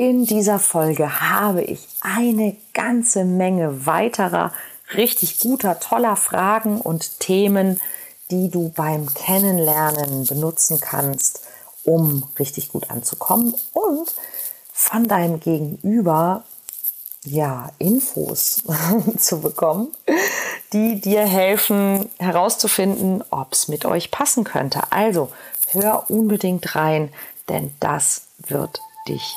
in dieser Folge habe ich eine ganze Menge weiterer richtig guter, toller Fragen und Themen, die du beim Kennenlernen benutzen kannst, um richtig gut anzukommen und von deinem Gegenüber ja, Infos zu bekommen, die dir helfen herauszufinden, ob es mit euch passen könnte. Also hör unbedingt rein, denn das wird dich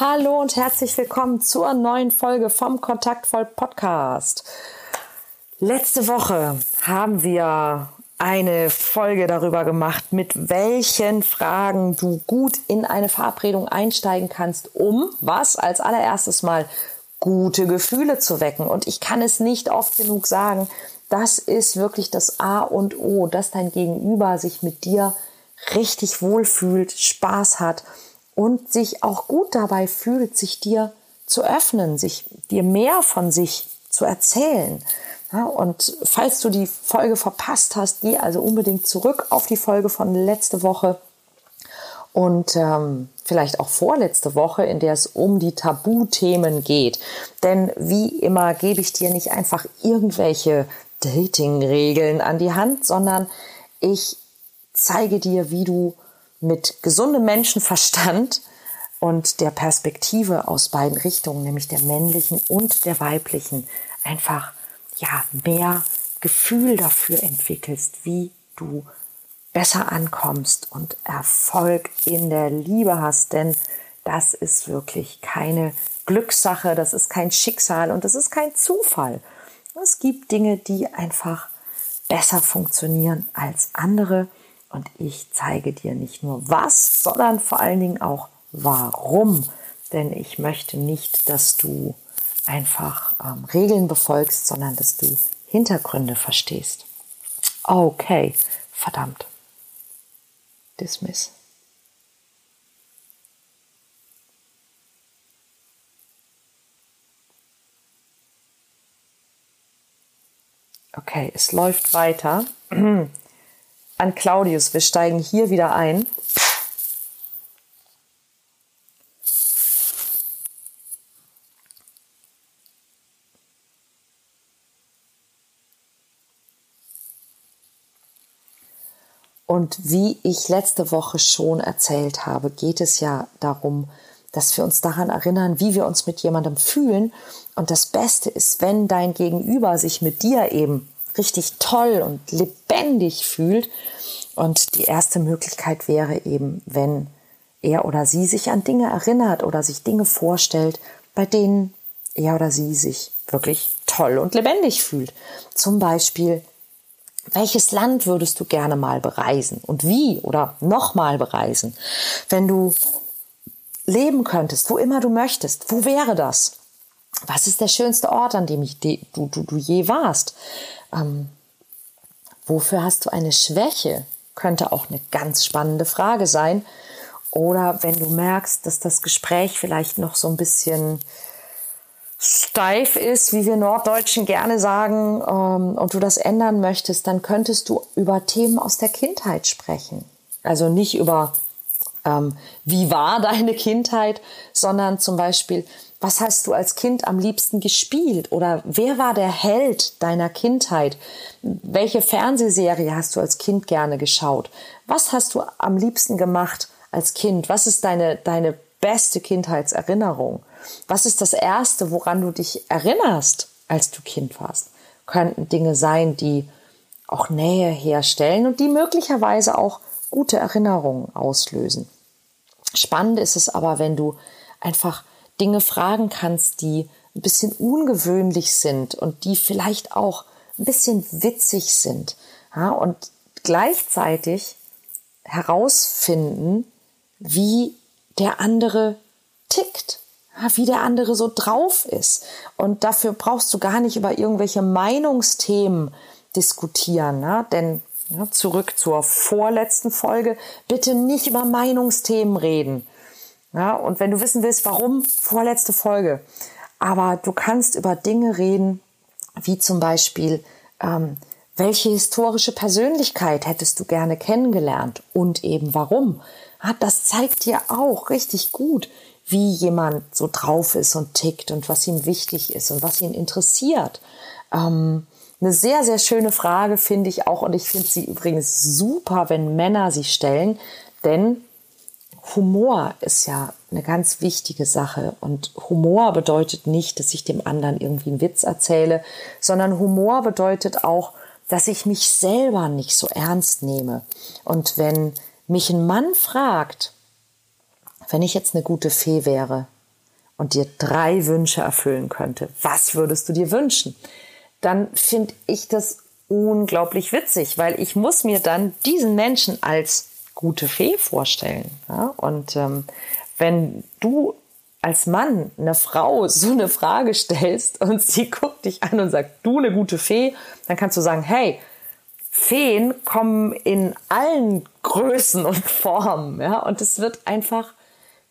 Hallo und herzlich willkommen zur neuen Folge vom Kontaktvoll Podcast. Letzte Woche haben wir eine Folge darüber gemacht, mit welchen Fragen du gut in eine Verabredung einsteigen kannst, um was als allererstes mal gute Gefühle zu wecken. Und ich kann es nicht oft genug sagen, das ist wirklich das A und O, dass dein Gegenüber sich mit dir richtig wohlfühlt, Spaß hat und sich auch gut dabei fühlt, sich dir zu öffnen, sich dir mehr von sich zu erzählen. Ja, und falls du die Folge verpasst hast, geh also unbedingt zurück auf die Folge von letzte Woche und ähm, vielleicht auch vorletzte Woche, in der es um die Tabuthemen geht. Denn wie immer gebe ich dir nicht einfach irgendwelche Dating-Regeln an die Hand, sondern ich zeige dir, wie du mit gesundem Menschenverstand und der Perspektive aus beiden Richtungen, nämlich der männlichen und der weiblichen, einfach ja mehr Gefühl dafür entwickelst, wie du besser ankommst und Erfolg in der Liebe hast, denn das ist wirklich keine Glückssache, das ist kein Schicksal und das ist kein Zufall. Es gibt Dinge, die einfach besser funktionieren als andere und ich zeige dir nicht nur was, sondern vor allen Dingen auch warum. Denn ich möchte nicht, dass du einfach ähm, Regeln befolgst, sondern dass du Hintergründe verstehst. Okay, verdammt. Dismiss. Okay, es läuft weiter. An Claudius, wir steigen hier wieder ein. Und wie ich letzte Woche schon erzählt habe, geht es ja darum, dass wir uns daran erinnern, wie wir uns mit jemandem fühlen. Und das Beste ist, wenn dein Gegenüber sich mit dir eben richtig toll und lebendig fühlt. Und die erste Möglichkeit wäre eben, wenn er oder sie sich an Dinge erinnert oder sich Dinge vorstellt, bei denen er oder sie sich wirklich toll und lebendig fühlt. Zum Beispiel welches Land würdest du gerne mal bereisen und wie oder nochmal bereisen? Wenn du leben könntest, wo immer du möchtest, wo wäre das? Was ist der schönste Ort, an dem ich, du, du, du je warst? Ähm, wofür hast du eine Schwäche? Könnte auch eine ganz spannende Frage sein. Oder wenn du merkst, dass das Gespräch vielleicht noch so ein bisschen steif ist, wie wir Norddeutschen gerne sagen, ähm, und du das ändern möchtest, dann könntest du über Themen aus der Kindheit sprechen. Also nicht über, ähm, wie war deine Kindheit, sondern zum Beispiel, was hast du als Kind am liebsten gespielt? Oder wer war der Held deiner Kindheit? Welche Fernsehserie hast du als Kind gerne geschaut? Was hast du am liebsten gemacht als Kind? Was ist deine, deine beste Kindheitserinnerung? Was ist das Erste, woran du dich erinnerst, als du Kind warst? Könnten Dinge sein, die auch Nähe herstellen und die möglicherweise auch gute Erinnerungen auslösen. Spannend ist es aber, wenn du einfach Dinge fragen kannst, die ein bisschen ungewöhnlich sind und die vielleicht auch ein bisschen witzig sind. Ja, und gleichzeitig herausfinden, wie der andere tickt. wie der andere so drauf ist. Und dafür brauchst du gar nicht über irgendwelche Meinungsthemen diskutieren, ne? denn ja, zurück zur vorletzten Folge, bitte nicht über Meinungsthemen reden. Ja, und wenn du wissen willst, warum, vorletzte Folge. Aber du kannst über Dinge reden, wie zum Beispiel, ähm, welche historische Persönlichkeit hättest du gerne kennengelernt und eben warum? Ja, das zeigt dir auch richtig gut, wie jemand so drauf ist und tickt und was ihm wichtig ist und was ihn interessiert. Ähm, eine sehr, sehr schöne Frage finde ich auch und ich finde sie übrigens super, wenn Männer sie stellen, denn Humor ist ja eine ganz wichtige Sache und Humor bedeutet nicht, dass ich dem anderen irgendwie einen Witz erzähle, sondern Humor bedeutet auch, dass ich mich selber nicht so ernst nehme. Und wenn mich ein Mann fragt, wenn ich jetzt eine gute Fee wäre und dir drei Wünsche erfüllen könnte, was würdest du dir wünschen? Dann finde ich das unglaublich witzig, weil ich muss mir dann diesen Menschen als gute Fee vorstellen. Ja? Und ähm, wenn du als Mann eine Frau so eine Frage stellst und sie guckt dich an und sagt, du eine gute Fee, dann kannst du sagen, hey, Feen kommen in allen Größen und Formen, ja, und es wird einfach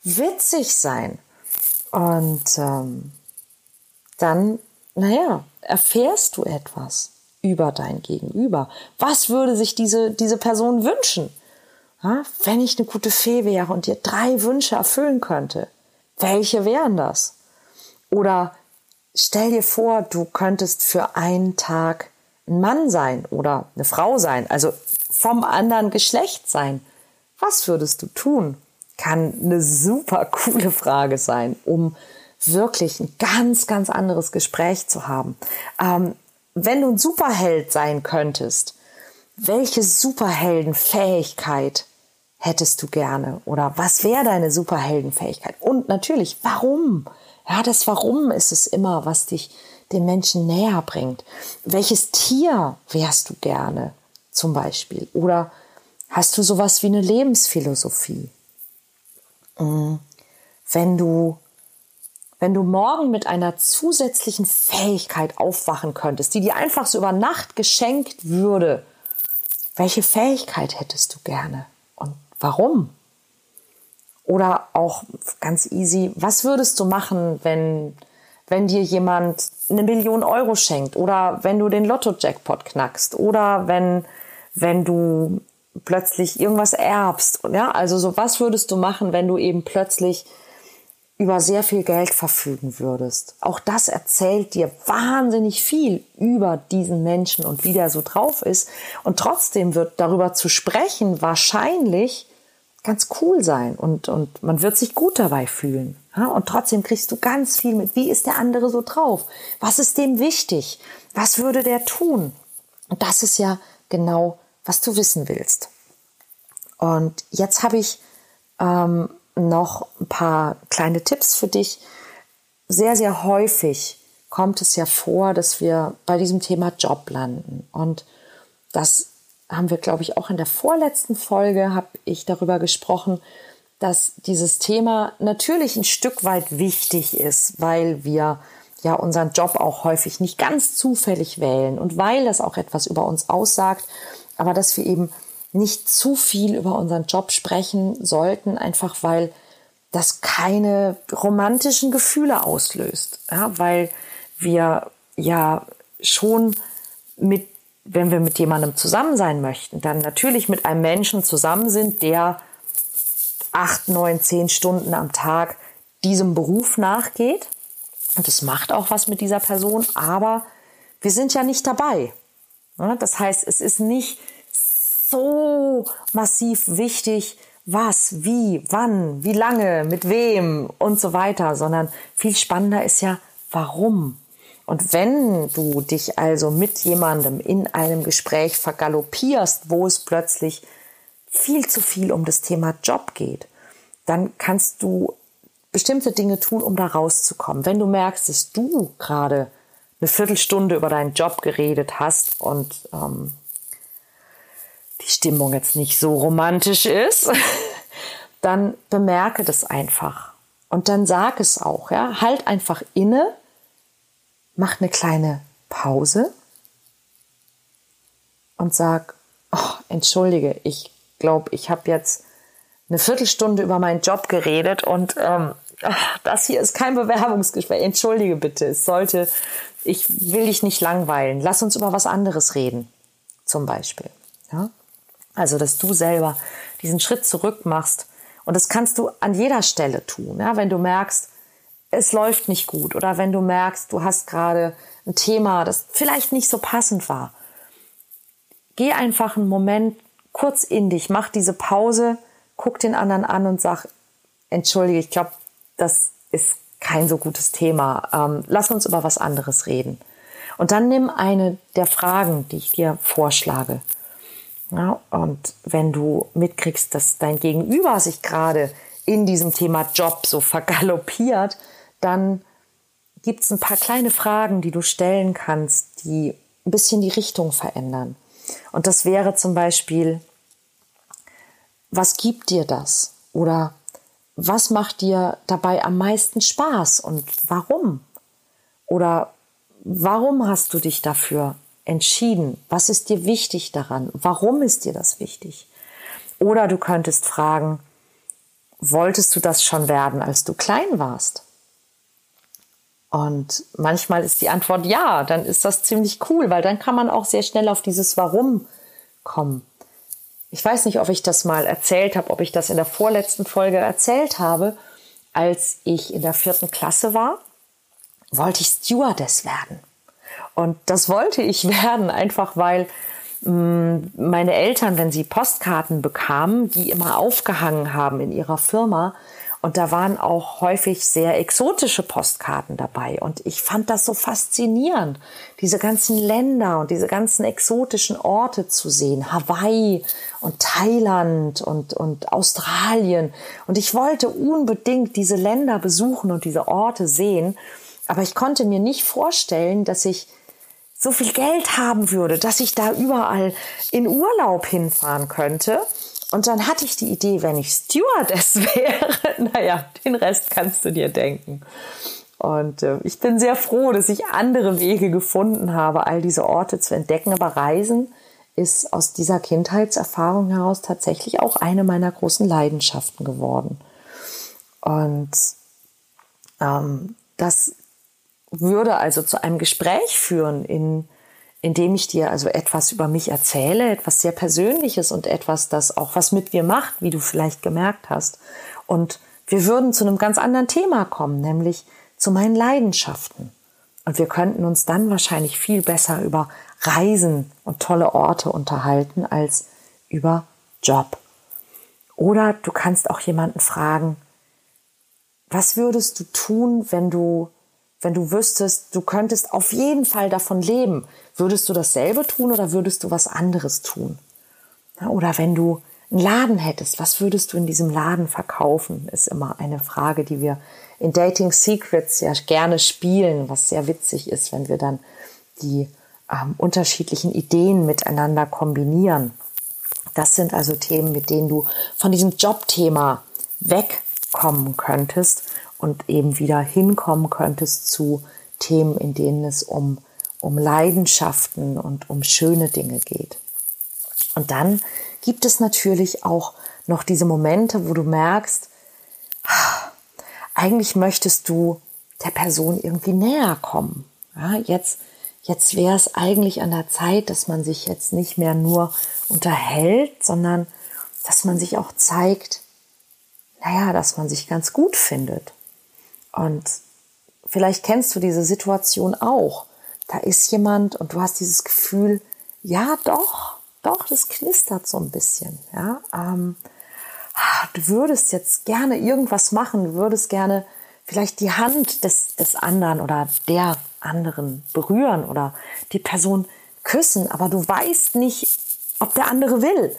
witzig sein. Und ähm, dann, naja, erfährst du etwas über dein Gegenüber. Was würde sich diese, diese Person wünschen? Ja, wenn ich eine gute Fee wäre und dir drei Wünsche erfüllen könnte, welche wären das? Oder stell dir vor, du könntest für einen Tag ein Mann sein oder eine Frau sein, also vom anderen Geschlecht sein. Was würdest du tun? Kann eine super coole Frage sein, um wirklich ein ganz, ganz anderes Gespräch zu haben. Ähm, wenn du ein Superheld sein könntest, welche Superheldenfähigkeit hättest du gerne? Oder was wäre deine Superheldenfähigkeit? Und natürlich, warum? Ja, das Warum ist es immer, was dich den Menschen näher bringt. Welches Tier wärst du gerne zum Beispiel? Oder hast du sowas wie eine Lebensphilosophie? Mm, wenn du, wenn du morgen mit einer zusätzlichen Fähigkeit aufwachen könntest, die dir einfach so über Nacht geschenkt würde, welche Fähigkeit hättest du gerne? Warum? Oder auch ganz easy, was würdest du machen, wenn, wenn dir jemand eine Million Euro schenkt oder wenn du den Lotto-Jackpot knackst oder wenn, wenn du plötzlich irgendwas erbst. Ja, also so was würdest du machen, wenn du eben plötzlich über sehr viel Geld verfügen würdest. Auch das erzählt dir wahnsinnig viel über diesen Menschen und wie der so drauf ist. Und trotzdem wird darüber zu sprechen wahrscheinlich ganz cool sein und, und man wird sich gut dabei fühlen. Und trotzdem kriegst du ganz viel mit. Wie ist der andere so drauf? Was ist dem wichtig? Was würde der tun? Und das ist ja genau, was du wissen willst. Und jetzt habe ich ähm, noch ein paar kleine Tipps für dich. Sehr, sehr häufig kommt es ja vor, dass wir bei diesem Thema Job landen. Und das haben wir, glaube ich, auch in der vorletzten Folge habe ich darüber gesprochen, dass dieses Thema natürlich ein Stück weit wichtig ist, weil wir ja unseren Job auch häufig nicht ganz zufällig wählen und weil das auch etwas über uns aussagt, aber dass wir eben nicht zu viel über unseren Job sprechen sollten, einfach weil das keine romantischen Gefühle auslöst, ja, weil wir ja schon mit wenn wir mit jemandem zusammen sein möchten, dann natürlich mit einem Menschen zusammen sind, der acht, neun, zehn Stunden am Tag diesem Beruf nachgeht. Und es macht auch was mit dieser Person, aber wir sind ja nicht dabei. Das heißt, es ist nicht so massiv wichtig, was, wie, wann, wie lange, mit wem und so weiter, sondern viel spannender ist ja, warum und wenn du dich also mit jemandem in einem Gespräch vergaloppierst, wo es plötzlich viel zu viel um das Thema Job geht, dann kannst du bestimmte Dinge tun, um da rauszukommen. Wenn du merkst, dass du gerade eine Viertelstunde über deinen Job geredet hast und ähm, die Stimmung jetzt nicht so romantisch ist, dann bemerke das einfach Und dann sag es auch, ja. Halt einfach inne, mach eine kleine Pause und sag, oh, entschuldige, ich glaube, ich habe jetzt eine Viertelstunde über meinen Job geredet und ähm, ach, das hier ist kein Bewerbungsgespräch. Entschuldige bitte, es sollte, ich will dich nicht langweilen. Lass uns über was anderes reden, zum Beispiel. Ja? Also, dass du selber diesen Schritt zurück machst. Und das kannst du an jeder Stelle tun. Ja? Wenn du merkst, es läuft nicht gut oder wenn du merkst, du hast gerade ein Thema, das vielleicht nicht so passend war. Geh einfach einen Moment kurz in dich, mach diese Pause, guck den anderen an und sag, entschuldige, ich glaube, das ist kein so gutes Thema. Ähm, lass uns über was anderes reden. Und dann nimm eine der Fragen, die ich dir vorschlage. Ja, und wenn du mitkriegst, dass dein Gegenüber sich gerade in diesem Thema Job so vergaloppiert, dann gibt es ein paar kleine Fragen, die du stellen kannst, die ein bisschen die Richtung verändern. Und das wäre zum Beispiel, was gibt dir das? Oder was macht dir dabei am meisten Spaß und warum? Oder warum hast du dich dafür entschieden? Was ist dir wichtig daran? Warum ist dir das wichtig? Oder du könntest fragen, wolltest du das schon werden, als du klein warst? Und manchmal ist die Antwort ja, dann ist das ziemlich cool, weil dann kann man auch sehr schnell auf dieses Warum kommen. Ich weiß nicht, ob ich das mal erzählt habe, ob ich das in der vorletzten Folge erzählt habe. Als ich in der vierten Klasse war, wollte ich Stewardess werden. Und das wollte ich werden, einfach weil mm, meine Eltern, wenn sie Postkarten bekamen, die immer aufgehangen haben in ihrer Firma, und da waren auch häufig sehr exotische Postkarten dabei. Und ich fand das so faszinierend, diese ganzen Länder und diese ganzen exotischen Orte zu sehen. Hawaii und Thailand und, und Australien. Und ich wollte unbedingt diese Länder besuchen und diese Orte sehen. Aber ich konnte mir nicht vorstellen, dass ich so viel Geld haben würde, dass ich da überall in Urlaub hinfahren könnte. Und dann hatte ich die Idee, wenn ich Stewardess wäre, naja, den Rest kannst du dir denken. Und äh, ich bin sehr froh, dass ich andere Wege gefunden habe, all diese Orte zu entdecken. Aber Reisen ist aus dieser Kindheitserfahrung heraus tatsächlich auch eine meiner großen Leidenschaften geworden. Und ähm, das würde also zu einem Gespräch führen in indem ich dir also etwas über mich erzähle, etwas sehr Persönliches und etwas, das auch was mit mir macht, wie du vielleicht gemerkt hast. Und wir würden zu einem ganz anderen Thema kommen, nämlich zu meinen Leidenschaften. Und wir könnten uns dann wahrscheinlich viel besser über Reisen und tolle Orte unterhalten als über Job. Oder du kannst auch jemanden fragen, was würdest du tun, wenn du wenn du wüsstest, du könntest auf jeden Fall davon leben, würdest du dasselbe tun oder würdest du was anderes tun? Oder wenn du einen Laden hättest, was würdest du in diesem Laden verkaufen? Ist immer eine Frage, die wir in Dating Secrets ja gerne spielen, was sehr witzig ist, wenn wir dann die ähm, unterschiedlichen Ideen miteinander kombinieren. Das sind also Themen, mit denen du von diesem Jobthema wegkommen könntest und eben wieder hinkommen könntest zu Themen, in denen es um, um Leidenschaften und um schöne Dinge geht. Und dann gibt es natürlich auch noch diese Momente, wo du merkst, eigentlich möchtest du der Person irgendwie näher kommen. Ja, jetzt jetzt wäre es eigentlich an der Zeit, dass man sich jetzt nicht mehr nur unterhält, sondern dass man sich auch zeigt, naja, dass man sich ganz gut findet. Und vielleicht kennst du diese Situation auch. Da ist jemand und du hast dieses Gefühl, ja, doch, doch, das knistert so ein bisschen. Ja, ähm, du würdest jetzt gerne irgendwas machen, du würdest gerne vielleicht die Hand des, des anderen oder der anderen berühren oder die Person küssen, aber du weißt nicht, ob der andere will.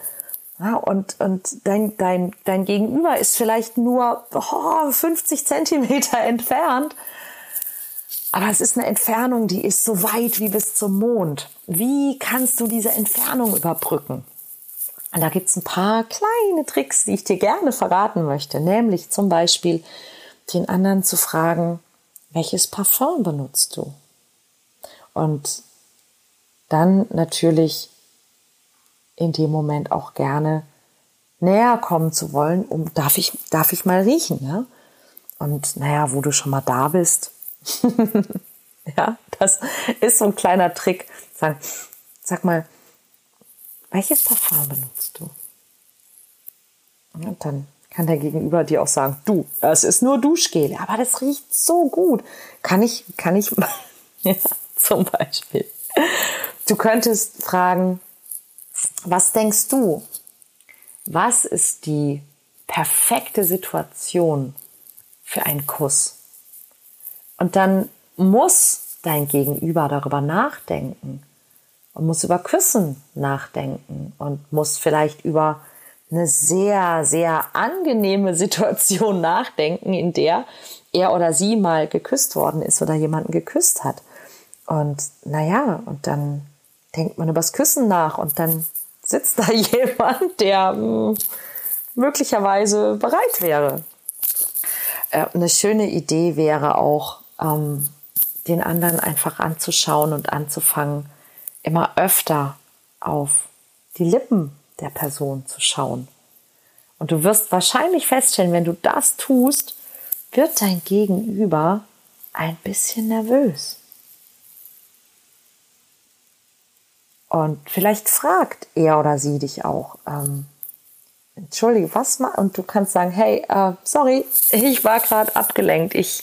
Ja, und und dein, dein, dein Gegenüber ist vielleicht nur oh, 50 Zentimeter entfernt. Aber es ist eine Entfernung, die ist so weit wie bis zum Mond. Wie kannst du diese Entfernung überbrücken? Und da gibt's ein paar kleine Tricks, die ich dir gerne verraten möchte. Nämlich zum Beispiel, den anderen zu fragen, welches Parfum benutzt du? Und dann natürlich in dem Moment auch gerne näher kommen zu wollen, um darf ich darf ich mal riechen, ja? Und naja, wo du schon mal da bist, ja, das ist so ein kleiner Trick. Sag, sag mal, welches Parfum benutzt du? Und dann kann der Gegenüber dir auch sagen, du, es ist nur Duschgel, aber das riecht so gut. Kann ich, kann ich, ja, zum Beispiel. Du könntest fragen, was denkst du? Was ist die perfekte Situation für einen Kuss? Und dann muss dein Gegenüber darüber nachdenken und muss über Küssen nachdenken und muss vielleicht über eine sehr, sehr angenehme Situation nachdenken, in der er oder sie mal geküsst worden ist oder jemanden geküsst hat. Und naja, und dann denkt man übers Küssen nach und dann sitzt da jemand, der hm, möglicherweise bereit wäre. Äh, eine schöne Idee wäre auch, ähm, den anderen einfach anzuschauen und anzufangen, immer öfter auf die Lippen der Person zu schauen. Und du wirst wahrscheinlich feststellen, wenn du das tust, wird dein Gegenüber ein bisschen nervös. Und vielleicht fragt er oder sie dich auch, ähm, entschuldige, was mal? Und du kannst sagen, hey, äh, sorry, ich war gerade abgelenkt. Ich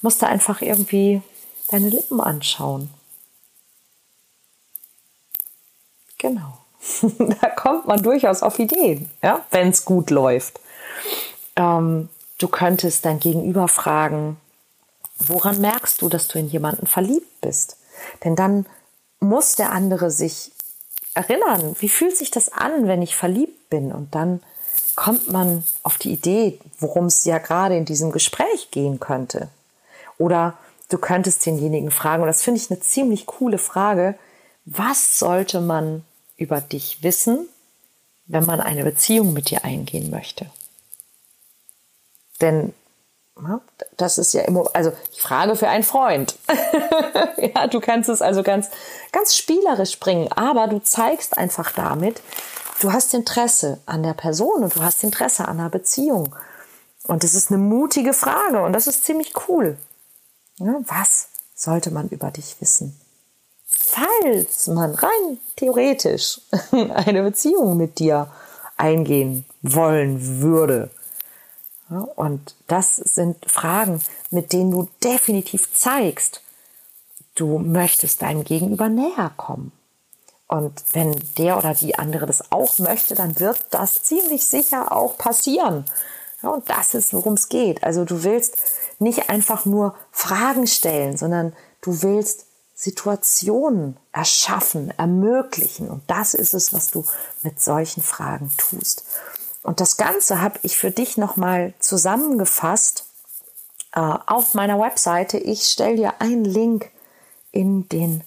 musste einfach irgendwie deine Lippen anschauen. Genau. da kommt man durchaus auf Ideen, ja, wenn es gut läuft. Ähm, du könntest dein Gegenüber fragen, woran merkst du, dass du in jemanden verliebt bist? Denn dann muss der andere sich erinnern, wie fühlt sich das an, wenn ich verliebt bin? Und dann kommt man auf die Idee, worum es ja gerade in diesem Gespräch gehen könnte. Oder du könntest denjenigen fragen, und das finde ich eine ziemlich coole Frage, was sollte man über dich wissen, wenn man eine Beziehung mit dir eingehen möchte? Denn das ist ja immer, also ich frage für einen Freund. ja, du kannst es also ganz, ganz spielerisch bringen, aber du zeigst einfach damit, du hast Interesse an der Person und du hast Interesse an einer Beziehung. Und das ist eine mutige Frage und das ist ziemlich cool. Ja, was sollte man über dich wissen? Falls man rein theoretisch eine Beziehung mit dir eingehen wollen würde, und das sind Fragen, mit denen du definitiv zeigst, du möchtest deinem Gegenüber näher kommen. Und wenn der oder die andere das auch möchte, dann wird das ziemlich sicher auch passieren. Und das ist, worum es geht. Also du willst nicht einfach nur Fragen stellen, sondern du willst Situationen erschaffen, ermöglichen. Und das ist es, was du mit solchen Fragen tust. Und das Ganze habe ich für dich nochmal zusammengefasst äh, auf meiner Webseite. Ich stelle dir einen Link in den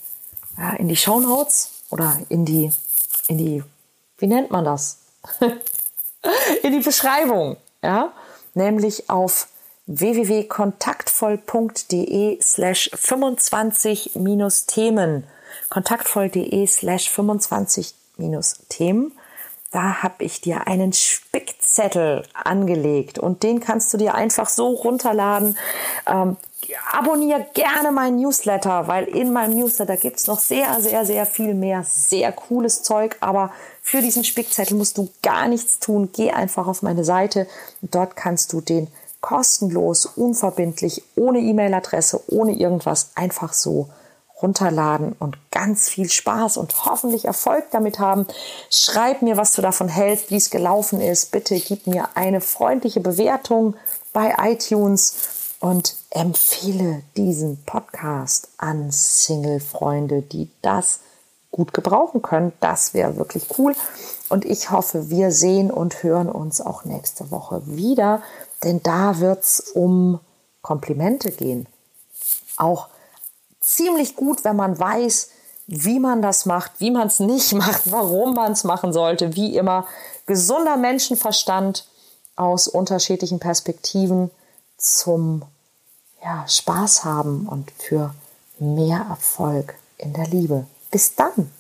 äh, in die Show Notes oder in die in die wie nennt man das? In die Beschreibung, ja, nämlich auf www.kontaktvoll.de slash 25 minus Themen. Kontaktvoll.de slash 25 minus Themen da habe ich dir einen Spickzettel angelegt und den kannst du dir einfach so runterladen. Ähm, abonniere gerne meinen Newsletter, weil in meinem Newsletter gibt es noch sehr, sehr, sehr viel mehr sehr cooles Zeug. Aber für diesen Spickzettel musst du gar nichts tun. Geh einfach auf meine Seite dort kannst du den kostenlos, unverbindlich, ohne E-Mail-Adresse, ohne irgendwas einfach so runterladen und ganz viel Spaß und hoffentlich Erfolg damit haben. Schreib mir, was du davon hältst, wie es gelaufen ist. Bitte gib mir eine freundliche Bewertung bei iTunes und empfehle diesen Podcast an Single-Freunde, die das gut gebrauchen können. Das wäre wirklich cool. Und ich hoffe, wir sehen und hören uns auch nächste Woche wieder, denn da wird es um Komplimente gehen. Auch ziemlich gut, wenn man weiß, wie man das macht, wie man es nicht macht, warum man es machen sollte. Wie immer, gesunder Menschenverstand aus unterschiedlichen Perspektiven zum ja, Spaß haben und für mehr Erfolg in der Liebe. Bis dann!